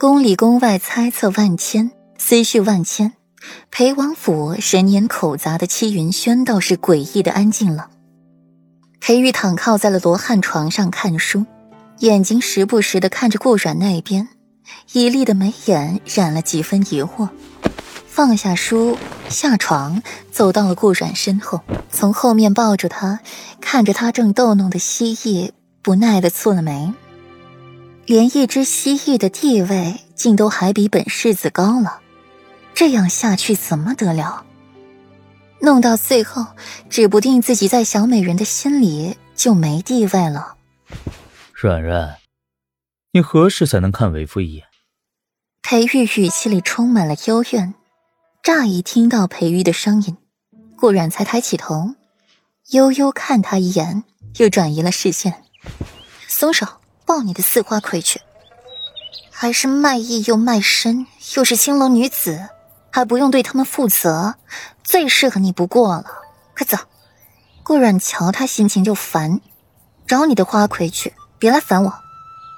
宫里宫外猜测万千，思绪万千。裴王府神言口杂的戚云轩倒是诡异的安静了。裴玉躺靠在了罗汉床上看书，眼睛时不时的看着顾阮那边，绮丽的眉眼染了几分疑惑。放下书，下床，走到了顾阮身后，从后面抱住他，看着他正逗弄的蜥蜴，不耐的蹙了眉。连一只蜥蜴的地位，竟都还比本世子高了，这样下去怎么得了？弄到最后，指不定自己在小美人的心里就没地位了。软软，你何时才能看为夫一眼？裴玉语气里充满了幽怨。乍一听到裴玉的声音，顾然才抬起头，悠悠看他一眼，又转移了视线。松手，抱你的似花魁去！还是卖艺又卖身，又是青楼女子，还不用对他们负责，最适合你不过了。快走！顾阮瞧他心情就烦，找你的花魁去，别来烦我。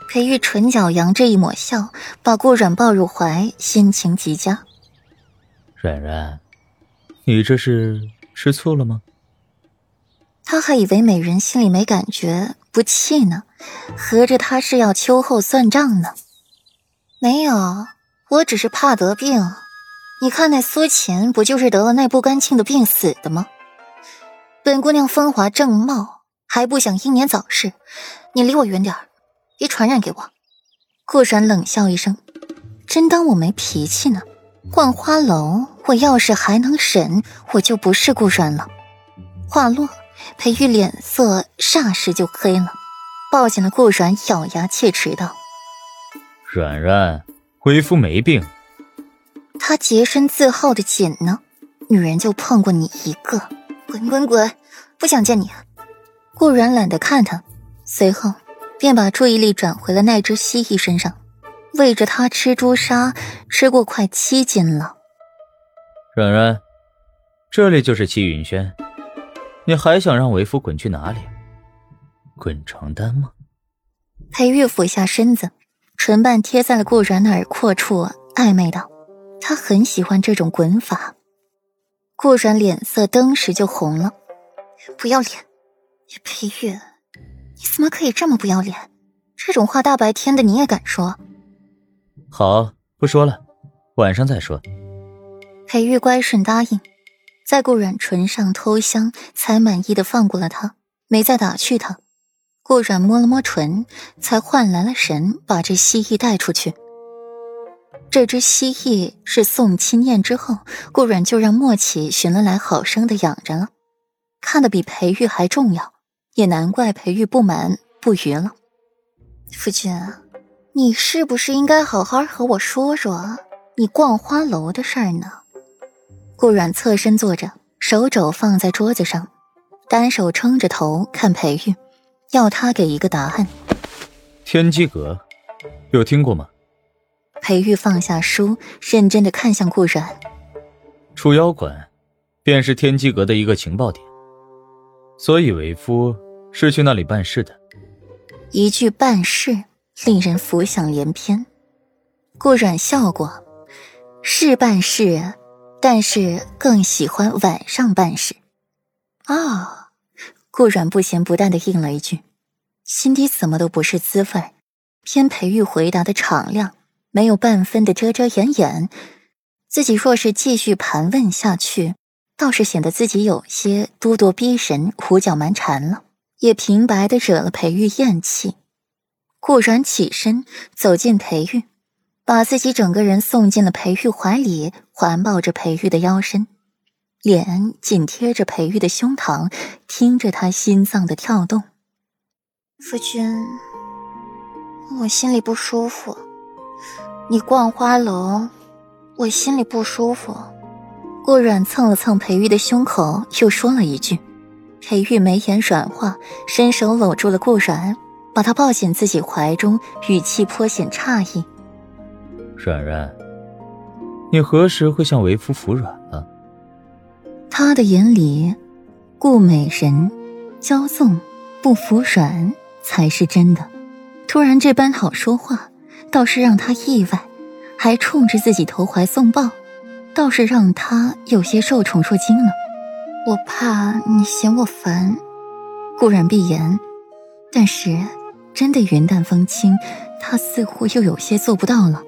裴玉唇角扬着一抹笑，把顾阮抱入怀，心情极佳。软软，你这是吃醋了吗？他还以为美人心里没感觉，不气呢，合着他是要秋后算账呢。没有，我只是怕得病。你看那苏秦不就是得了那不干净的病死的吗？本姑娘风华正茂，还不想英年早逝。你离我远点，别传染给我。顾然冷笑一声，真当我没脾气呢？逛花楼，我要是还能忍，我就不是顾然了。话落，裴玉脸色霎时就黑了，抱紧了顾然，咬牙切齿道：“软软，为夫没病。”他洁身自好的紧呢，女人就碰过你一个，滚滚滚，不想见你。顾然懒得看他，随后便把注意力转回了那只蜥蜴身上。喂着它吃朱砂，吃过快七斤了。软软，这里就是七云轩，你还想让为夫滚去哪里？滚床单吗？裴玉俯下身子，唇瓣贴在了顾然的耳廓处，暧昧道：“他很喜欢这种滚法。”顾然脸色登时就红了，不要脸！裴玉，你怎么可以这么不要脸？这种话大白天的你也敢说？好，不说了，晚上再说。裴玉乖顺答应，在顾阮唇上偷香，才满意的放过了他，没再打趣他。顾阮摸了摸唇，才换来了神，把这蜥蜴带出去。这只蜥蜴是送亲宴之后，顾阮就让莫启寻了来，好生的养着了，看得比裴玉还重要，也难怪裴玉不满不愉了。夫君。你是不是应该好好和我说说你逛花楼的事儿呢？顾阮侧身坐着，手肘放在桌子上，单手撑着头看裴玉，要他给一个答案。天机阁，有听过吗？裴玉放下书，认真的看向顾阮。出妖馆，便是天机阁的一个情报点，所以为夫是去那里办事的。一句办事。令人浮想联翩。顾阮笑过，是办事，但是更喜欢晚上办事。啊，顾阮不咸不淡的应了一句，心底怎么都不是滋味偏裴玉回答的敞亮，没有半分的遮遮掩掩。自己若是继续盘问下去，倒是显得自己有些咄咄逼人、胡搅蛮缠了，也平白的惹了裴玉厌弃。顾然起身走进裴玉，把自己整个人送进了裴玉怀里，环抱着裴玉的腰身，脸紧贴着裴玉的胸膛，听着他心脏的跳动。夫君，我心里不舒服。你逛花楼，我心里不舒服。顾阮蹭了蹭裴玉的胸口，又说了一句。裴玉眉眼软化，伸手搂住了顾阮。把他抱进自己怀中，语气颇显诧异：“软软，你何时会向为夫服软了？”他的眼里，顾美人骄纵不服软才是真的。突然这般好说话，倒是让他意外，还冲着自己投怀送抱，倒是让他有些受宠若惊了。我怕你嫌我烦，顾然闭言，但是真的云淡风轻，他似乎又有些做不到了。